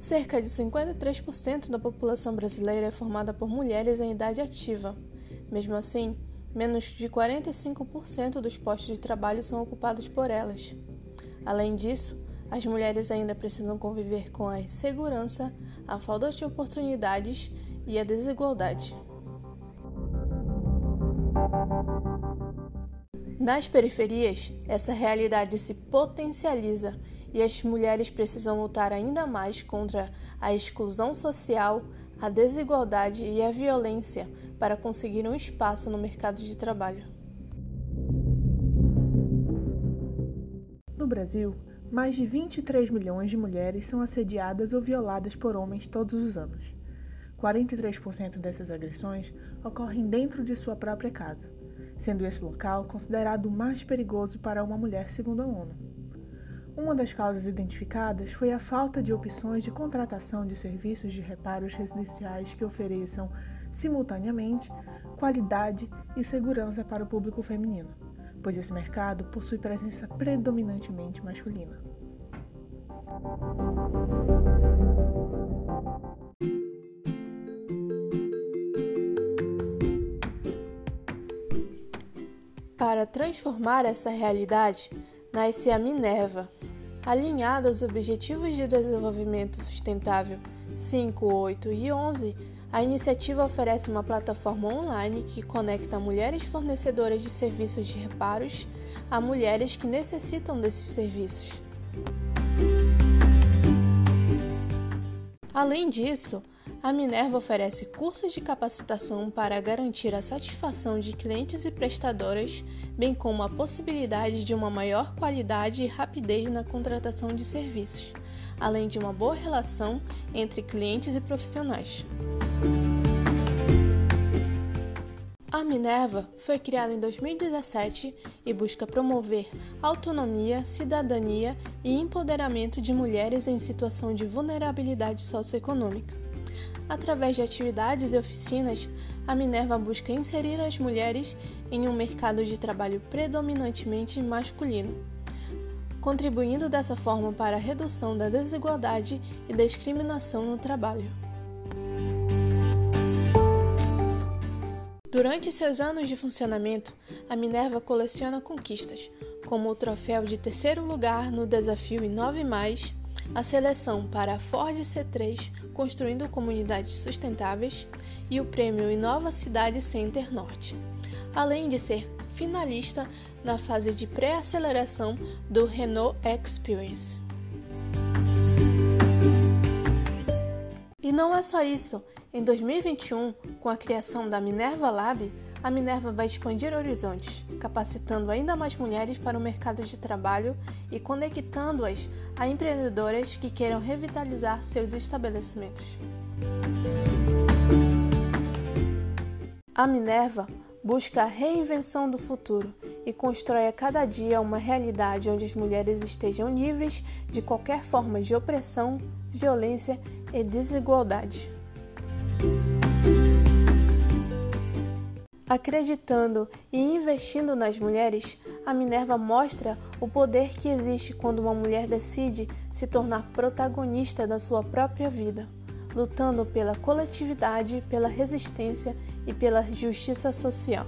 Cerca de 53% da população brasileira é formada por mulheres em idade ativa. Mesmo assim, menos de 45% dos postos de trabalho são ocupados por elas. Além disso, as mulheres ainda precisam conviver com a insegurança, a falta de oportunidades e a desigualdade. Nas periferias, essa realidade se potencializa e as mulheres precisam lutar ainda mais contra a exclusão social, a desigualdade e a violência para conseguir um espaço no mercado de trabalho. No Brasil, mais de 23 milhões de mulheres são assediadas ou violadas por homens todos os anos. 43% dessas agressões ocorrem dentro de sua própria casa, sendo esse local considerado o mais perigoso para uma mulher, segundo a ONU. Uma das causas identificadas foi a falta de opções de contratação de serviços de reparos residenciais que ofereçam, simultaneamente, qualidade e segurança para o público feminino, pois esse mercado possui presença predominantemente masculina. Para transformar essa realidade, nasce a Minerva, Alinhada aos Objetivos de Desenvolvimento Sustentável 5, 8 e 11, a iniciativa oferece uma plataforma online que conecta mulheres fornecedoras de serviços de reparos a mulheres que necessitam desses serviços. Além disso, a Minerva oferece cursos de capacitação para garantir a satisfação de clientes e prestadoras, bem como a possibilidade de uma maior qualidade e rapidez na contratação de serviços, além de uma boa relação entre clientes e profissionais. A Minerva foi criada em 2017 e busca promover autonomia, cidadania e empoderamento de mulheres em situação de vulnerabilidade socioeconômica. Através de atividades e oficinas, a Minerva busca inserir as mulheres em um mercado de trabalho predominantemente masculino, contribuindo dessa forma para a redução da desigualdade e discriminação no trabalho. Durante seus anos de funcionamento, a Minerva coleciona conquistas, como o troféu de terceiro lugar no desafio Inove Mais a seleção para a Ford C3 Construindo Comunidades Sustentáveis e o prêmio Inova Cidade Center Norte, além de ser finalista na fase de pré-aceleração do Renault Experience. E não é só isso. Em 2021, com a criação da Minerva Lab, a Minerva vai expandir horizontes, capacitando ainda mais mulheres para o mercado de trabalho e conectando-as a empreendedoras que queiram revitalizar seus estabelecimentos. A Minerva busca a reinvenção do futuro e constrói a cada dia uma realidade onde as mulheres estejam livres de qualquer forma de opressão, violência e desigualdade. Acreditando e investindo nas mulheres, a Minerva mostra o poder que existe quando uma mulher decide se tornar protagonista da sua própria vida, lutando pela coletividade, pela resistência e pela justiça social.